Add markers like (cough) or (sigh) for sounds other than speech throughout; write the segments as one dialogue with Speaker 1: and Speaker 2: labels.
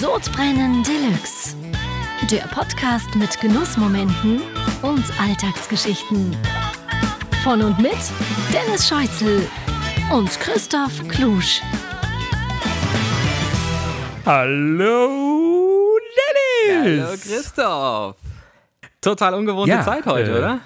Speaker 1: Sodbrennen Deluxe. Der Podcast mit Genussmomenten und Alltagsgeschichten. Von und mit Dennis Scheuzel und Christoph Klusch.
Speaker 2: Hallo Dennis!
Speaker 3: Hallo Christoph! Total ungewohnte
Speaker 2: Ja,
Speaker 3: Zeit heute,
Speaker 2: äh,
Speaker 3: oder?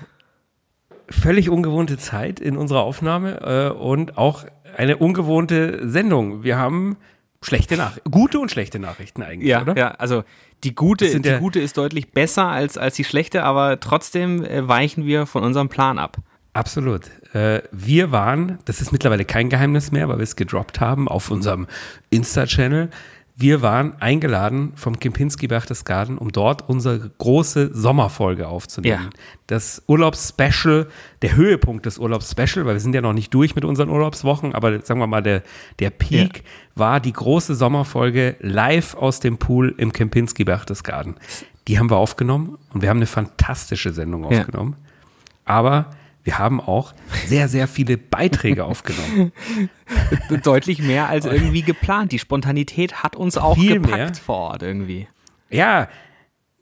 Speaker 2: Völlig ungewohnte Zeit in unserer Aufnahme äh, und auch eine ungewohnte Sendung. Wir haben schlechte Nachrichten, gute und schlechte Nachrichten eigentlich,
Speaker 3: Ja,
Speaker 2: oder?
Speaker 3: ja, also die gute, die
Speaker 2: ja-
Speaker 3: gute ist deutlich besser als, als die schlechte, aber trotzdem äh, weichen wir von unserem Plan ab.
Speaker 2: Absolut. Äh, wir waren, das ist mittlerweile kein Geheimnis mehr, weil wir es gedroppt haben auf unserem Insta-Channel. Wir waren eingeladen vom Kempinski Berchtesgaden, um dort unsere große Sommerfolge aufzunehmen.
Speaker 3: Ja.
Speaker 2: Das Urlaubsspecial, der Höhepunkt des Urlaubsspecial, weil wir sind ja noch nicht durch mit unseren Urlaubswochen, aber sagen wir mal, der, der Peak war die große Sommerfolge live aus dem Pool im Kempinski Berchtesgaden. Die haben wir aufgenommen und wir haben eine fantastische Sendung
Speaker 3: Ja.
Speaker 2: aufgenommen. Aber wir haben auch sehr, sehr viele Beiträge (laughs) aufgenommen. (laughs)
Speaker 3: Deutlich mehr als irgendwie geplant. Die Spontanität hat uns auch
Speaker 2: Viel
Speaker 3: gepackt
Speaker 2: mehr.
Speaker 3: vor Ort irgendwie.
Speaker 2: Ja,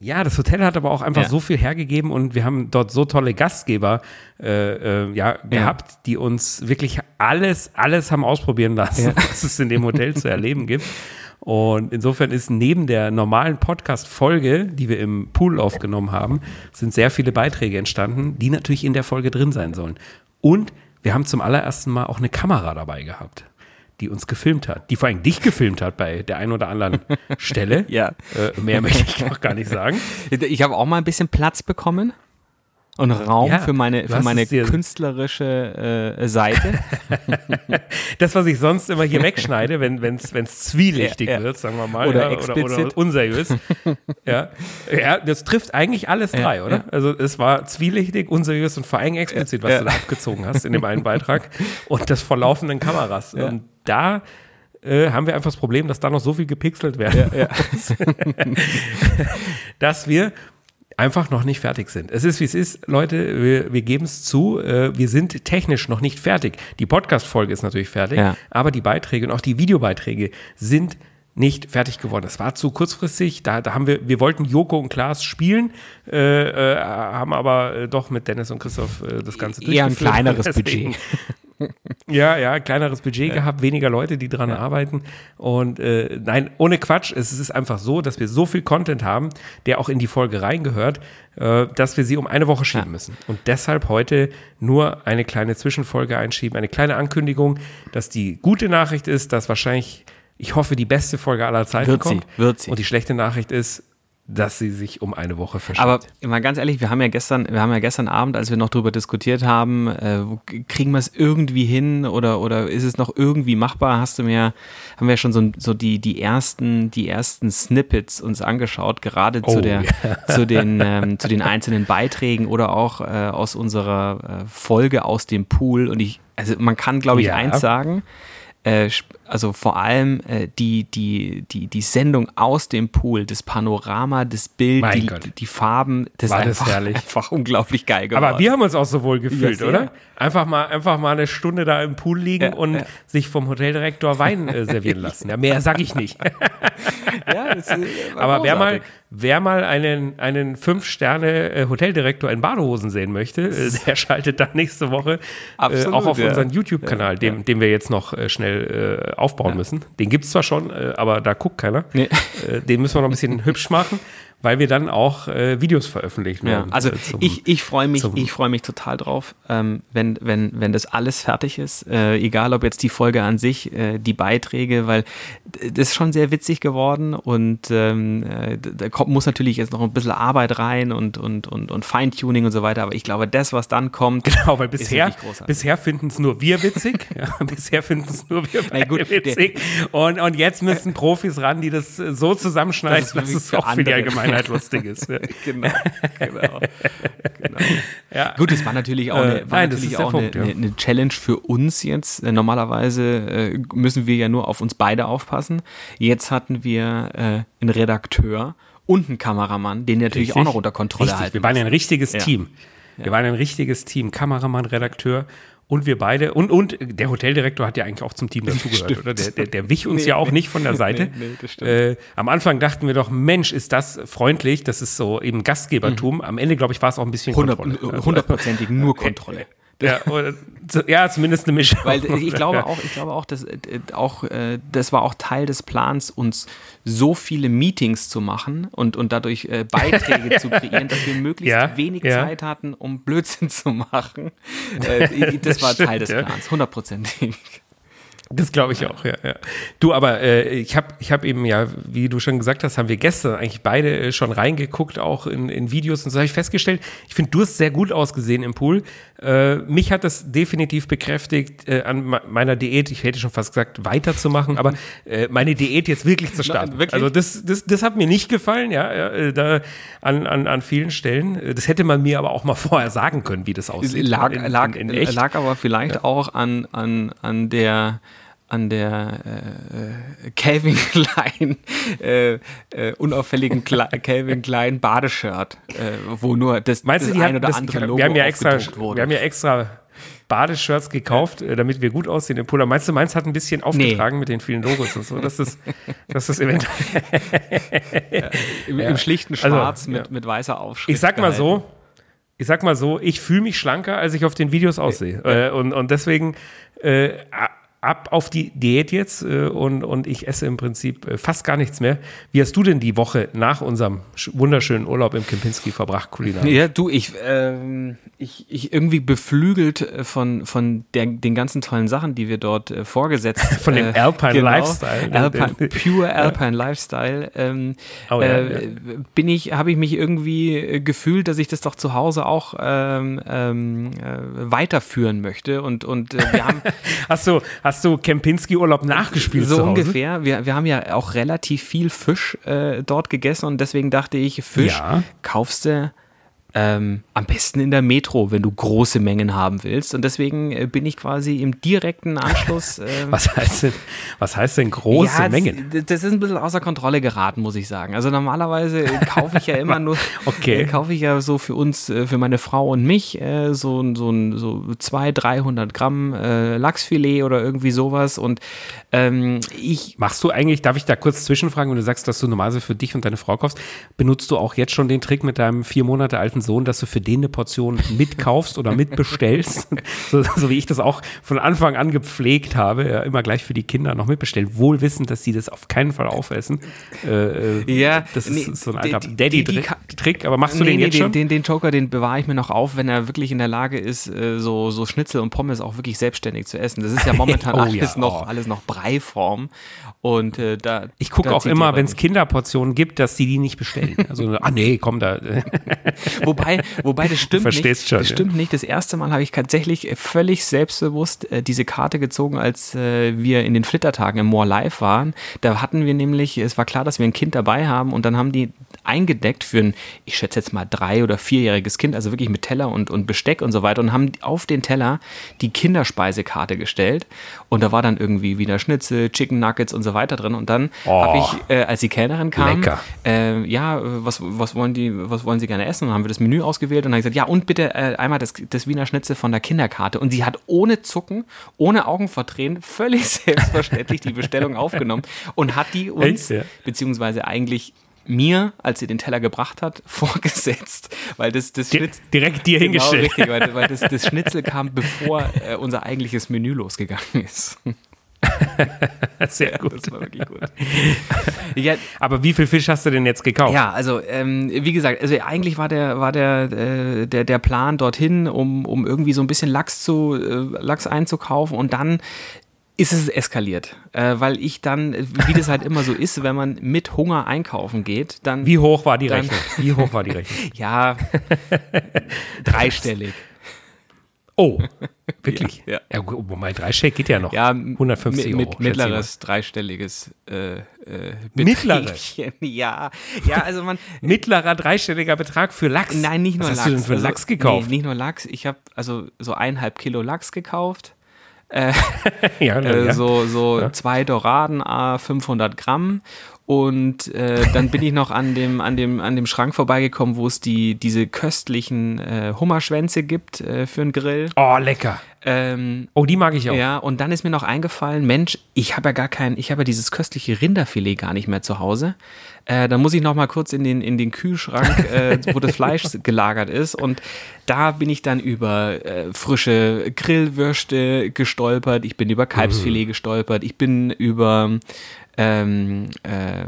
Speaker 2: ja, das Hotel hat aber auch einfach
Speaker 3: Ja.
Speaker 2: so viel hergegeben und wir haben dort so tolle Gastgeber äh, äh, ja, gehabt, die uns wirklich alles, alles haben ausprobieren lassen, (laughs) was es in dem Hotel zu erleben gibt. Und insofern ist neben der normalen Podcast-Folge, die wir im Pool aufgenommen haben, sind sehr viele Beiträge entstanden, die natürlich in der Folge drin sein sollen. Und wir haben zum allerersten Mal auch eine Kamera dabei gehabt, die uns gefilmt hat, die vor allem dich gefilmt hat bei der einen oder anderen (laughs) Stelle.
Speaker 3: Ja.
Speaker 2: Äh, mehr möchte ich noch gar nicht sagen.
Speaker 3: Ich habe auch mal ein bisschen Platz bekommen und Raum
Speaker 2: Ja,
Speaker 3: für meine, für meine künstlerische äh, Seite. (laughs)
Speaker 2: Das, was ich sonst immer hier wegschneide, wenn es zwielichtig
Speaker 3: Ja, ja.
Speaker 2: wird, sagen wir mal,
Speaker 3: Oder
Speaker 2: ja, oder,
Speaker 3: explizit.
Speaker 2: oder unseriös. (laughs) ja. ja, das trifft eigentlich alles drei,
Speaker 3: Ja,
Speaker 2: oder?
Speaker 3: ja.
Speaker 2: Also es war zwielichtig, unseriös und vor allem explizit, was
Speaker 3: Ja.
Speaker 2: du da abgezogen hast in dem einen Beitrag (laughs) und das vor laufenden Kameras. Und da äh, haben wir einfach das Problem, dass da noch so viel gepixelt werden, dass wir einfach noch nicht fertig sind. Es ist, wie es ist, Leute, wir, wir geben es zu, äh, wir sind technisch noch nicht fertig. Die Podcast-Folge ist natürlich fertig,
Speaker 3: Ja.
Speaker 2: aber die Beiträge und auch die Videobeiträge sind nicht fertig geworden. Das war zu kurzfristig. Da, da haben wir, wir wollten Joko und Klaas spielen, äh, äh, haben aber äh, doch mit Dennis und Christoph äh, das Ganze
Speaker 3: Eher ein
Speaker 2: durchgeführt.
Speaker 3: kleineres (laughs)
Speaker 2: Deswegen- ja, ja, kleineres Budget gehabt, weniger Leute, die dran arbeiten. Und äh, nein, ohne Quatsch, es ist einfach so, dass wir so viel Content haben, der auch in die Folge reingehört, äh, dass wir sie um eine Woche schieben müssen. Und deshalb heute nur eine kleine Zwischenfolge einschieben, eine kleine Ankündigung, dass die gute Nachricht ist, dass wahrscheinlich, ich hoffe, die beste Folge aller Zeiten
Speaker 3: Wird sie,
Speaker 2: kommt.
Speaker 3: wird sie.
Speaker 2: Und die schlechte Nachricht ist, dass sie sich um eine Woche verschiebt.
Speaker 3: Aber mal ganz ehrlich, wir haben ja gestern, wir haben ja gestern Abend, als wir noch drüber diskutiert haben, äh, kriegen wir es irgendwie hin oder, oder ist es noch irgendwie machbar? Hast du mir, haben wir schon so, so die, die ersten, die ersten Snippets uns angeschaut, gerade
Speaker 2: Oh,
Speaker 3: zu der, zu den, ähm, zu den einzelnen Beiträgen oder auch äh, aus unserer äh, Folge aus dem Pool. Und ich, also man kann, glaube ich,
Speaker 2: Ja.
Speaker 3: eins sagen. Äh, also vor allem äh, die, die, die, die Sendung aus dem Pool, das Panorama, das Bild, die, die Farben, das
Speaker 2: War
Speaker 3: ist
Speaker 2: das
Speaker 3: einfach,
Speaker 2: herrlich.
Speaker 3: einfach unglaublich geil geworden.
Speaker 2: Aber wir haben uns auch so wohl gefühlt,
Speaker 3: Ja,
Speaker 2: oder? Einfach mal, einfach mal eine Stunde da im Pool liegen
Speaker 3: Ja,
Speaker 2: und
Speaker 3: ja.
Speaker 2: sich vom Hoteldirektor Wein äh, servieren lassen. Ja, mehr sag ich nicht. (laughs)
Speaker 3: das, äh,
Speaker 2: Aber wer mal, wer mal einen, einen Fünf-Sterne-Hoteldirektor in Badehosen sehen möchte, äh, der schaltet dann nächste Woche äh,
Speaker 3: Absolut,
Speaker 2: auch auf unseren YouTube-Kanal, den, den wir jetzt noch äh, schnell äh, aufbauen müssen. Den gibt es zwar schon, äh, aber da guckt keiner.
Speaker 3: Nee.
Speaker 2: Äh, den müssen wir noch ein bisschen (laughs) hübsch machen, weil wir dann auch äh, Videos veröffentlichen
Speaker 3: Ja,
Speaker 2: werden.
Speaker 3: also
Speaker 2: äh, zum-
Speaker 3: ich, ich freue mich, ich freue mich total drauf, ähm, wenn, wenn, wenn das alles fertig ist. Äh, egal ob jetzt die Folge an sich, äh, die Beiträge, weil das ist schon sehr witzig geworden und ähm, äh, da kommt, muss natürlich jetzt noch ein bisschen Arbeit rein und, und, und, und Feintuning und so weiter, aber ich glaube, das, was dann kommt, (laughs)
Speaker 2: Genau, weil
Speaker 3: ist
Speaker 2: bisher, bisher finden es nur wir witzig. (laughs) Ja, bisher finden es nur wir beide
Speaker 3: gut,
Speaker 2: witzig. Und, und jetzt müssen Profis ran, die das so zusammenschneiden,
Speaker 3: Das ist
Speaker 2: dass es auch für die
Speaker 3: andere.
Speaker 2: Allgemeinheit lustig ist. Ja. (laughs)
Speaker 3: genau, genau, genau.
Speaker 2: Ja.
Speaker 3: Gut, es war natürlich auch
Speaker 2: Äh,
Speaker 3: eine, war
Speaker 2: nein,
Speaker 3: natürlich auch
Speaker 2: Punkt,
Speaker 3: eine,
Speaker 2: ja.
Speaker 3: eine, eine Challenge für uns jetzt. Äh, Normalerweise äh, müssen wir ja nur auf uns beide aufpassen. Jetzt hatten wir äh, einen Redakteur und einen Kameramann, den natürlich auch noch unter Kontrolle
Speaker 2: Richtig,
Speaker 3: halten.
Speaker 2: Wir waren ja ein richtiges
Speaker 3: Ja.
Speaker 2: Wir waren ein richtiges Team, Kameramann, Redakteur und wir beide. Und, und der Hoteldirektor hat ja eigentlich auch zum Team dazugehört, oder? Der, der, der wich uns nee, ja auch nee, nicht von der (laughs) Seite. Nee, äh, am Anfang dachten wir doch, Mensch, ist das freundlich, das ist so eben Gastgebertum. Mhm. Am Ende, glaube ich, war es auch ein bisschen
Speaker 3: 100, Kontrolle. Hundertprozentig nur Kontrolle.
Speaker 2: Ja, (laughs) oder, ja, zumindest eine Mischung.
Speaker 3: Weil ich (laughs) glaube auch, ich glaube auch, dass äh, auch äh, das war auch Teil des Plans, uns so viele Meetings zu machen und, und dadurch äh, Beiträge (laughs) zu kreieren, dass wir möglichst ja, wenig ja. Zeit hatten, um Blödsinn zu machen. Das, war Teil des Plans, hundertprozentig.
Speaker 2: Das glaube ich auch, ja, ja. Du, aber äh, ich habe ich hab eben ja, wie du schon gesagt hast, haben wir gestern eigentlich beide äh, schon reingeguckt, auch in, in Videos und so habe ich festgestellt, ich finde, du hast sehr gut ausgesehen im Pool. Äh, mich hat das definitiv bekräftigt, äh, an meiner Diät, ich hätte schon fast gesagt, weiterzumachen, aber äh, meine Diät jetzt wirklich zu starten. Wirklich? Also das, das, das hat mir nicht gefallen, ja, äh, da an, an, an vielen Stellen. Das hätte man mir aber auch mal (laughs) vorher sagen können, wie das aussieht.
Speaker 3: Lag, in, lag, in, in lag aber vielleicht ja. auch an, an, an der an der äh, Calvin Klein, (laughs) äh, äh, unauffälligen Kle (laughs) Calvin Klein Badeshirt, äh, wo nur das,
Speaker 2: Meinst
Speaker 3: das
Speaker 2: du, ein oder das, andere Logo wir haben ja extra, wurde. Wir haben ja extra Badeshirts gekauft, ja. Äh, damit wir gut aussehen im Puller. Meinst du, meins hat ein bisschen aufgetragen nee. mit den vielen Logos und so? Das ist, das ist eventuell.
Speaker 3: ja, im, (laughs) ja. Im, schlichten also, Schwarz also, mit, mit weißer Aufschrift.
Speaker 2: Ich sag mal so, ich sag mal so, ich fühle mich schlanker, als ich auf den Videos aussehe. Äh, und, und deswegen äh, ab auf die Diät jetzt äh, und, und ich esse im Prinzip äh, fast gar nichts mehr. Wie hast du denn die Woche nach unserem wunderschönen Urlaub im Kempinski verbracht, kulinarisch?
Speaker 3: Ja, du, ich, ähm, ich, ich irgendwie beflügelt äh, von, von der, den ganzen tollen Sachen, die wir dort äh, vorgesetzt haben. (laughs)
Speaker 2: Von dem äh, Alpine genau, Lifestyle.
Speaker 3: Ne? Alpine, pure (laughs) Alpine ja. Lifestyle. Ähm, oh, ja, äh, ja. Bin ich, habe ich mich irgendwie gefühlt, dass ich das doch zu Hause auch ähm, ähm, weiterführen möchte und, und wir haben. (laughs)
Speaker 2: hast du, hast hast du Kempinski-Urlaub nachgespielt?
Speaker 3: So ungefähr. Wir, wir haben ja auch relativ viel Fisch äh, dort gegessen und deswegen dachte ich, Fisch ja. kaufst du ähm, am besten in der Metro, wenn du große Mengen haben willst. Und deswegen äh, bin ich quasi im direkten Anschluss. (laughs)
Speaker 2: Ähm, was, heißt denn, was heißt denn große
Speaker 3: ja,
Speaker 2: Mengen?
Speaker 3: Das, das ist ein bisschen außer Kontrolle geraten, muss ich sagen. Also normalerweise äh, kaufe ich ja immer nur, (laughs) okay. äh, kaufe ich ja so für uns, äh, für meine Frau und mich, äh, so, so, so 200, 300 Gramm äh, Lachsfilet oder irgendwie sowas. Und ähm, ich.
Speaker 2: Machst du eigentlich, darf ich da kurz zwischenfragen, wenn du sagst, dass du normalerweise für dich und deine Frau kaufst, benutzt du auch jetzt schon den Trick mit deinem vier Monate alten Sohn, dass du für den eine Portion mitkaufst oder mitbestellst, (laughs) so, so, wie ich das auch von Anfang an gepflegt habe, ja, immer gleich für die Kinder noch mitbestellt, wohl wissend, dass sie das auf keinen Fall aufessen. Äh,
Speaker 3: äh ja,
Speaker 2: das ist nee, so ein alter Daddy-Trick, aber machst du nee, den jetzt nee, schon?
Speaker 3: Den, den Joker, den bewahre ich mir noch auf, wenn er wirklich in der Lage ist, äh, so, so Schnitzel und Pommes auch wirklich selbstständig zu essen. Das ist ja (laughs) momentan oh, alles, ja, noch, oh. alles noch Breiform. Und äh, da.
Speaker 2: Ich gucke auch immer, wenn es Kinderportionen gibt, dass sie die nicht bestellen. Also, ah nee, komm da. (laughs)
Speaker 3: wobei, wobei das stimmt
Speaker 2: nicht. Schon,
Speaker 3: das
Speaker 2: ja.
Speaker 3: stimmt nicht. Das erste Mal habe ich tatsächlich völlig selbstbewusst äh, diese Karte gezogen, als äh, wir in den Flittertagen im More Live waren. Da hatten wir nämlich, es war klar, dass wir ein Kind dabei haben und dann haben die eingedeckt für ein, ich schätze jetzt mal drei- oder vierjähriges Kind, also wirklich mit Teller und, und Besteck und so weiter und haben auf den Teller die Kinderspeisekarte gestellt und da war dann irgendwie wieder Schnitzel, Chicken Nuggets und so weiter drin. Und dann oh, habe ich, äh, als die Kellnerin kam, äh, ja, was, was, wollen die, was wollen sie gerne essen? Und dann haben wir das Menü ausgewählt und dann gesagt, ja, und bitte äh, einmal das, das Wiener Schnitzel von der Kinderkarte. Und sie hat ohne Zucken, ohne Augenverdrehen, völlig (laughs) selbstverständlich die Bestellung aufgenommen und hat die uns, Echt, ja? beziehungsweise eigentlich mir, als sie den Teller gebracht hat, (laughs) vorgesetzt, weil das, das
Speaker 2: Schnitzel, direkt dir genau, hingestellt.
Speaker 3: Richtig, weil, weil das, das Schnitzel kam, bevor äh, unser eigentliches Menü losgegangen ist. (laughs)
Speaker 2: Sehr gut. Das war wirklich gut. (laughs) ja, Aber wie viel Fisch hast du denn jetzt gekauft?
Speaker 3: Ja, also ähm, wie gesagt, also eigentlich war der war der, äh, der, der Plan dorthin, um, um irgendwie so ein bisschen Lachs zu äh, Lachs einzukaufen und dann ist es eskaliert, äh, weil ich dann, wie das halt immer so ist, wenn man mit Hunger einkaufen geht, dann.
Speaker 2: Wie hoch war die Rechnung? Wie hoch war die Rechnung? (laughs)
Speaker 3: ja, dreistellig.
Speaker 2: Oh, (laughs) wirklich? Ja, ja. ja mein Dreistellig geht ja noch.
Speaker 3: Ja, 150 mit, Euro. Mittleres, dreistelliges äh, äh,
Speaker 2: Mittleres? (laughs)
Speaker 3: Ja, ja, also man. (laughs)
Speaker 2: Mittlerer dreistelliger Betrag für Lachs?
Speaker 3: Nein, nicht nur
Speaker 2: Was
Speaker 3: Lachs.
Speaker 2: hast du denn für also, Lachs gekauft?
Speaker 3: Nee, nicht nur Lachs. Ich habe also so eineinhalb Kilo Lachs gekauft. Äh,
Speaker 2: ja,
Speaker 3: äh, so so ja. zwei Doraden, 500 Gramm Und äh, dann bin ich noch an dem, an, dem, an dem Schrank vorbeigekommen, wo es die, diese köstlichen äh, Hummerschwänze gibt äh, für einen Grill.
Speaker 2: Oh, lecker.
Speaker 3: Ähm,
Speaker 2: oh, die mag ich auch.
Speaker 3: Ja, und dann ist mir noch eingefallen, Mensch, ich habe ja gar kein, ich habe ja dieses köstliche Rinderfilet gar nicht mehr zu Hause. Äh, dann muss ich noch mal kurz in den, in den Kühlschrank, äh, wo das Fleisch (laughs) gelagert ist. Und da bin ich dann über äh, frische Grillwürste gestolpert, ich bin über Kalbsfilet mhm. gestolpert, ich bin über ähm, äh, äh,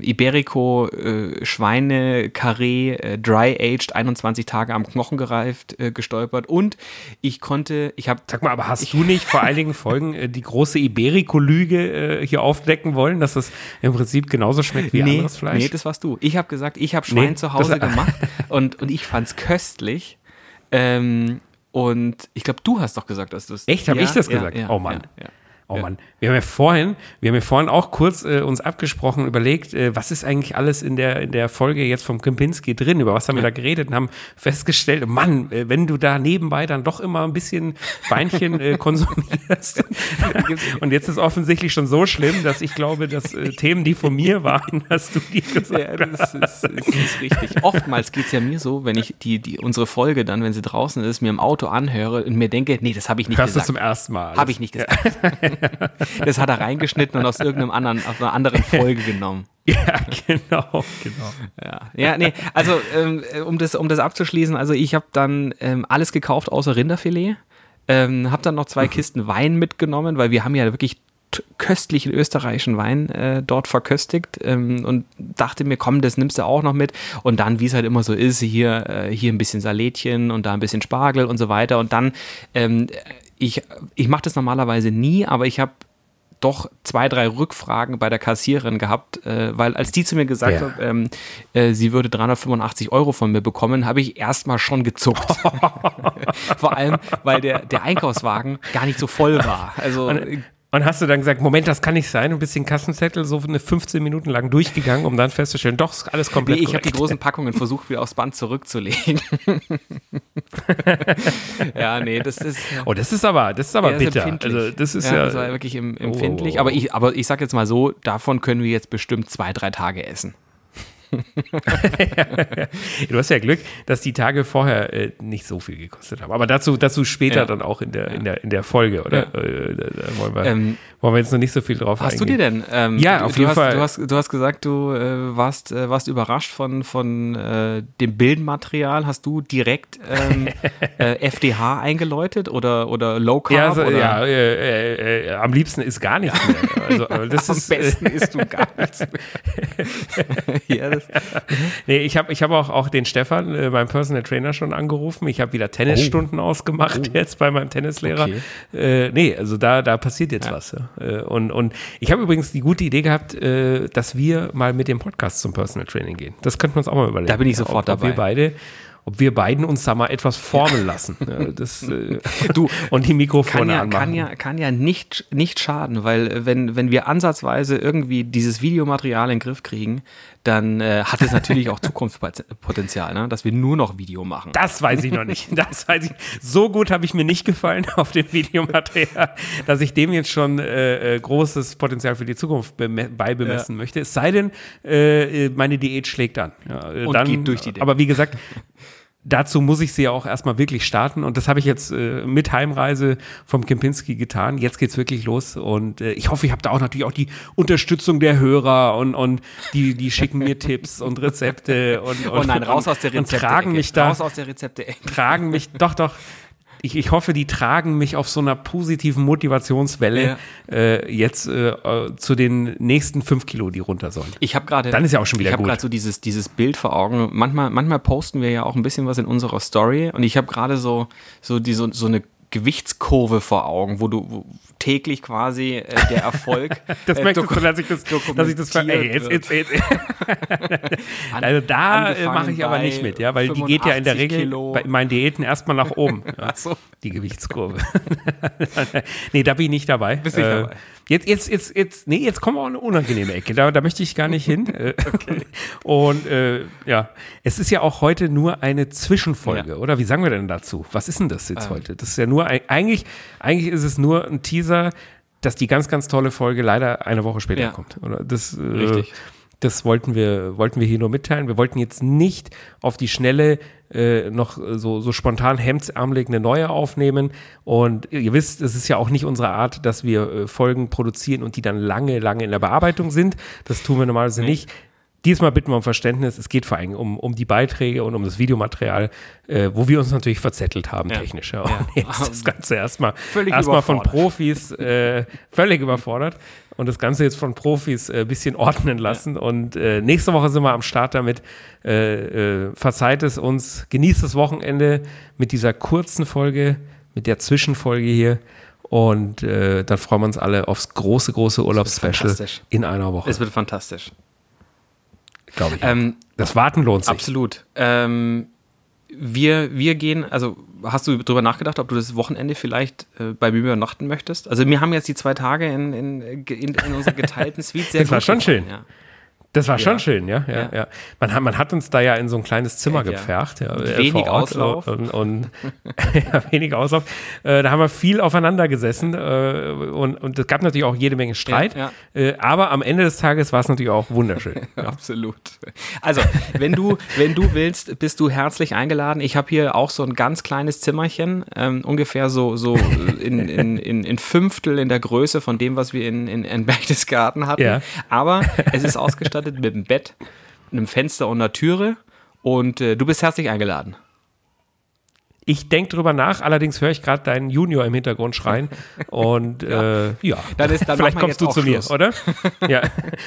Speaker 3: Iberico äh, Schweine Carré äh, Dry Aged 21 Tage am Knochen gereift äh, gestolpert und ich konnte, ich habe
Speaker 2: Sag mal, aber hast du nicht vor einigen Folgen äh, die große Iberico Lüge äh, hier aufdecken wollen, dass das im Prinzip genauso schmeckt wie nee, anderes Fleisch?
Speaker 3: Nee, das warst du. Ich habe gesagt, ich habe Schwein nee, zu Hause gemacht (laughs) und und ich fand's köstlich. Ähm, und ich glaube, du hast doch gesagt, dass du es.
Speaker 2: Echt? Habe ja, ich das gesagt? Ja, oh Mann. Ja, Oh Mann, wir haben ja vorhin, wir haben ja vorhin auch kurz äh, uns abgesprochen, überlegt, äh, was ist eigentlich alles in der, in der Folge jetzt vom Kempinski drin, über was haben wir da geredet und haben festgestellt, Mann, äh, wenn du da nebenbei dann doch immer ein bisschen Beinchen äh, (laughs) konsumierst. (laughs) und jetzt ist offensichtlich schon so schlimm, dass ich glaube, dass äh, Themen, die von mir waren, (laughs) hast du die gesagt. Ja, das ist, das
Speaker 3: ist richtig. Oftmals geht es ja mir so, wenn ich die, die, unsere Folge dann, wenn sie draußen ist, mir im Auto anhöre und mir denke, nee, das habe ich nicht
Speaker 2: Hörst
Speaker 3: gesagt.
Speaker 2: Hörst du zum ersten Mal.
Speaker 3: Habe ich nicht gesagt. (laughs) Das hat er reingeschnitten und aus irgendeinem anderen, aus einer anderen Folge genommen. (laughs)
Speaker 2: Ja, genau, genau.
Speaker 3: Ja, ja nee, also ähm, um, das, um das abzuschließen, also ich habe dann ähm, alles gekauft außer Rinderfilet. Ähm, habe dann noch zwei mhm. Kisten Wein mitgenommen, weil wir haben ja wirklich köstlichen österreichischen Wein äh, dort verköstigt ähm, und dachte mir, komm, das nimmst du auch noch mit. Und dann, wie es halt immer so ist, hier, äh, hier ein bisschen Salätchen und da ein bisschen Spargel und so weiter. Und dann ähm, ich, ich mache das normalerweise nie, aber ich habe doch zwei, drei Rückfragen bei der Kassiererin gehabt, äh, weil als die zu mir gesagt ja. hat, ähm, äh, sie würde 385 Euro von mir bekommen, habe ich erstmal schon gezuckt. (laughs) Vor allem, weil der, der Einkaufswagen gar nicht so voll war. Also
Speaker 2: und hast du dann gesagt, Moment, das kann nicht sein, ein bisschen Kassenzettel so eine 15 Minuten lang durchgegangen, um dann festzustellen, doch, ist alles komplett
Speaker 3: Nee, ich habe die großen Packungen versucht, wieder aufs Band zurückzulegen. (laughs) (laughs) ja, nee, das ist.
Speaker 2: Oh, das ist aber, das ist aber ja, bitter.
Speaker 3: Ist also, das ist ja. ja das war wirklich empfindlich. Oh, oh, oh. Aber, ich, aber ich sag jetzt mal so, davon können wir jetzt bestimmt zwei, drei Tage essen. (laughs)
Speaker 2: du hast ja Glück, dass die Tage vorher äh, nicht so viel gekostet haben. Aber dazu, dazu später ja. dann auch in der, in der, in der Folge, oder? Ja. Äh, da, da wollen, wir, ähm, wollen wir jetzt noch nicht so viel drauf
Speaker 3: Hast eingehen. du dir denn? Ähm,
Speaker 2: ja, auf
Speaker 3: du,
Speaker 2: jeden
Speaker 3: hast,
Speaker 2: Fall.
Speaker 3: Du hast, du hast gesagt, du äh, warst, äh, warst überrascht von, von äh, dem Bildmaterial. Hast du direkt ähm, FDH (laughs) äh, eingeläutet oder, oder Low Carb?
Speaker 2: Ja, also,
Speaker 3: ja
Speaker 2: am liebsten ist gar nichts mehr. (laughs) Also,
Speaker 3: am ist, besten isst du gar nichts mehr. (laughs)
Speaker 2: ja, das nee, ich habe ich hab auch, auch den Stefan, äh, meinem Personal Trainer, schon angerufen. Ich habe wieder Tennisstunden oh. ausgemacht oh. jetzt bei meinem Tennislehrer. Okay. Äh, nee, also da, da passiert jetzt ja. was. Ja. Äh, und, und ich habe übrigens die gute Idee gehabt, äh, dass wir mal mit dem Podcast zum Personal Training gehen. Das könnten wir uns auch mal überlegen.
Speaker 3: Da bin ich sofort ob, dabei.
Speaker 2: wir beide ob wir beiden uns da mal etwas formen lassen. Das, (laughs) äh, du, und die Mikrofone
Speaker 3: kann ja,
Speaker 2: anmachen.
Speaker 3: Kann ja, kann ja nicht, nicht schaden, weil äh, wenn, wenn wir ansatzweise irgendwie dieses Videomaterial in den Griff kriegen, dann äh, hat es natürlich auch (laughs) Zukunftspotenzial, ne? dass wir nur noch Video machen.
Speaker 2: Das weiß ich noch nicht. Das weiß ich. So gut habe ich mir nicht gefallen auf dem Videomaterial, dass ich dem jetzt schon äh, äh großes Potenzial für die Zukunft beibemessen ja. möchte. Es sei denn, äh, meine Diät schlägt an. Ja,
Speaker 3: Und dann, geht durch die Diät.
Speaker 2: Aber wie gesagt, dazu muss ich sie ja auch erstmal wirklich starten. Und das habe ich jetzt äh, mit Heimreise vom Kempinski getan. Jetzt geht's wirklich los. Und äh, ich hoffe, ich habe da auch natürlich auch die Unterstützung der Hörer und, und die, die schicken mir Tipps und Rezepte und,
Speaker 3: und, oh nein, raus aus der Rezepte.
Speaker 2: Und tragen mich da.
Speaker 3: Raus aus der Rezepte.
Speaker 2: Tragen mich, doch, doch ich, ich hoffe, die tragen mich auf so einer positiven Motivationswelle ja. äh, jetzt äh, zu den nächsten fünf Kilo, die runter sollen.
Speaker 3: Ich habe gerade,
Speaker 2: dann ist ja auch schon wieder
Speaker 3: ich gut. Ich habe gerade so dieses dieses Bild vor Augen. Manchmal manchmal posten wir ja auch ein bisschen was in unserer Story und ich habe gerade so so die so, so eine Gewichtskurve vor Augen, wo du wo täglich quasi äh, der Erfolg. (laughs)
Speaker 2: das äh, möchtest du, dass ich das, dass ich das ver ey, jetzt, jetzt, jetzt. (laughs) Also da äh, mache ich aber nicht mit, ja, weil die geht ja in der Regel Kilo. bei meinen Diäten erstmal nach oben. (laughs) Ja, so. Die Gewichtskurve. nee, da bin ich nicht dabei. Bist nicht äh, dabei. Jetzt, jetzt, jetzt, jetzt, nee, jetzt kommen wir auch eine unangenehme Ecke. Da, da möchte ich gar nicht hin. Äh, (laughs) okay. Und äh, ja, es ist ja auch heute nur eine Zwischenfolge, ja. oder? Wie sagen wir denn dazu? Was ist denn das jetzt ähm. heute? Das ist ja nur eigentlich, eigentlich ist es nur ein Teaser, dass die ganz, ganz tolle Folge leider eine Woche später ja. kommt. Oder das, äh,
Speaker 3: Richtig.
Speaker 2: Das wollten wir, wollten wir hier nur mitteilen. Wir wollten jetzt nicht auf die Schnelle äh, noch so, so spontan hemdsärmelig eine neue aufnehmen. Und ihr wisst, es ist ja auch nicht unsere Art, dass wir äh, Folgen produzieren und die dann lange, lange in der Bearbeitung sind. Das tun wir normalerweise nee. nicht. Diesmal bitten wir um Verständnis. Es geht vor allem um, um die Beiträge und um das Videomaterial, äh, wo wir uns natürlich verzettelt haben, ja. technisch. Ja. Und jetzt das Ganze erstmal (laughs) erstmal von Profis äh, völlig überfordert und das Ganze jetzt von Profis ein äh, bisschen ordnen lassen. Ja. Und äh, nächste Woche sind wir am Start damit. Äh, äh, verzeiht es uns, genießt das Wochenende mit dieser kurzen Folge, mit der Zwischenfolge hier. Und äh, dann freuen wir uns alle aufs große, große Urlaubsspecial in einer Woche.
Speaker 3: Es wird fantastisch
Speaker 2: glaube ich. Ähm, das Warten lohnt sich.
Speaker 3: Absolut. Ähm, wir, wir gehen, also hast du darüber nachgedacht, ob du das Wochenende vielleicht äh, bei mir übernachten möchtest? Also wir haben jetzt die zwei Tage in, in, in, in unserer geteilten Suite
Speaker 2: sehr das war schon gefallen, schön. Ja. Das war ja. schon schön, ja, ja, ja. ja. Man, hat, man hat uns da ja in so ein kleines Zimmer ja, gepfercht. Ja,
Speaker 3: äh, wenig Auslauf.
Speaker 2: Und, und (laughs) wenig Auslauf. Äh, da haben wir viel aufeinander gesessen äh, und, und es gab natürlich auch jede Menge Streit. Äh, aber am Ende des Tages war es natürlich auch wunderschön. (laughs)
Speaker 3: Absolut. Also, wenn du, wenn du willst, bist du herzlich eingeladen. Ich habe hier auch so ein ganz kleines Zimmerchen, ähm, ungefähr so, so in, in, in, in Fünftel in der Größe von dem, was wir in, in, in Berchtesgaden hatten. Aber es ist ausgestattet ausgestattet mit einem Bett, einem Fenster und einer Türe. Und äh, du bist herzlich eingeladen.
Speaker 2: Ich denke drüber nach, allerdings höre ich gerade deinen Junior im Hintergrund schreien. Und (laughs) ja, äh, ja.
Speaker 3: Dann ist, dann
Speaker 2: vielleicht kommst du zu Schluss. mir, oder? (laughs) ja,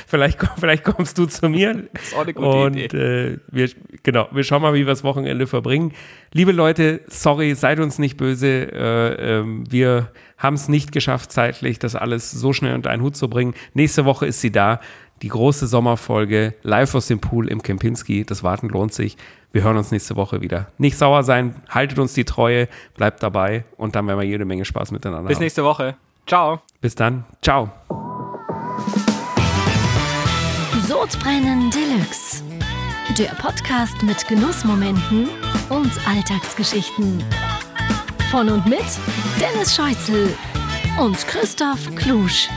Speaker 2: vielleicht, vielleicht kommst du zu mir. Das ist auch eine gute und, Idee. Äh, wir, genau, wir schauen mal, wie wir das Wochenende verbringen. Liebe Leute, sorry, seid uns nicht böse. Äh, ähm, wir haben es nicht geschafft, zeitlich das alles so schnell unter einen Hut zu bringen. Nächste Woche ist sie da die große Sommerfolge live aus dem Pool im Kempinski. Das Warten lohnt sich. Wir hören uns nächste Woche wieder. Nicht sauer sein, haltet uns die Treue, bleibt dabei und dann werden wir jede Menge Spaß miteinander
Speaker 3: Bis haben. nächste Woche. Ciao.
Speaker 2: Bis dann. Ciao.
Speaker 1: Sodbrennen Deluxe. Der Podcast mit Genussmomenten und Alltagsgeschichten. Von und mit Dennis Scheuzel und Christoph Klusch.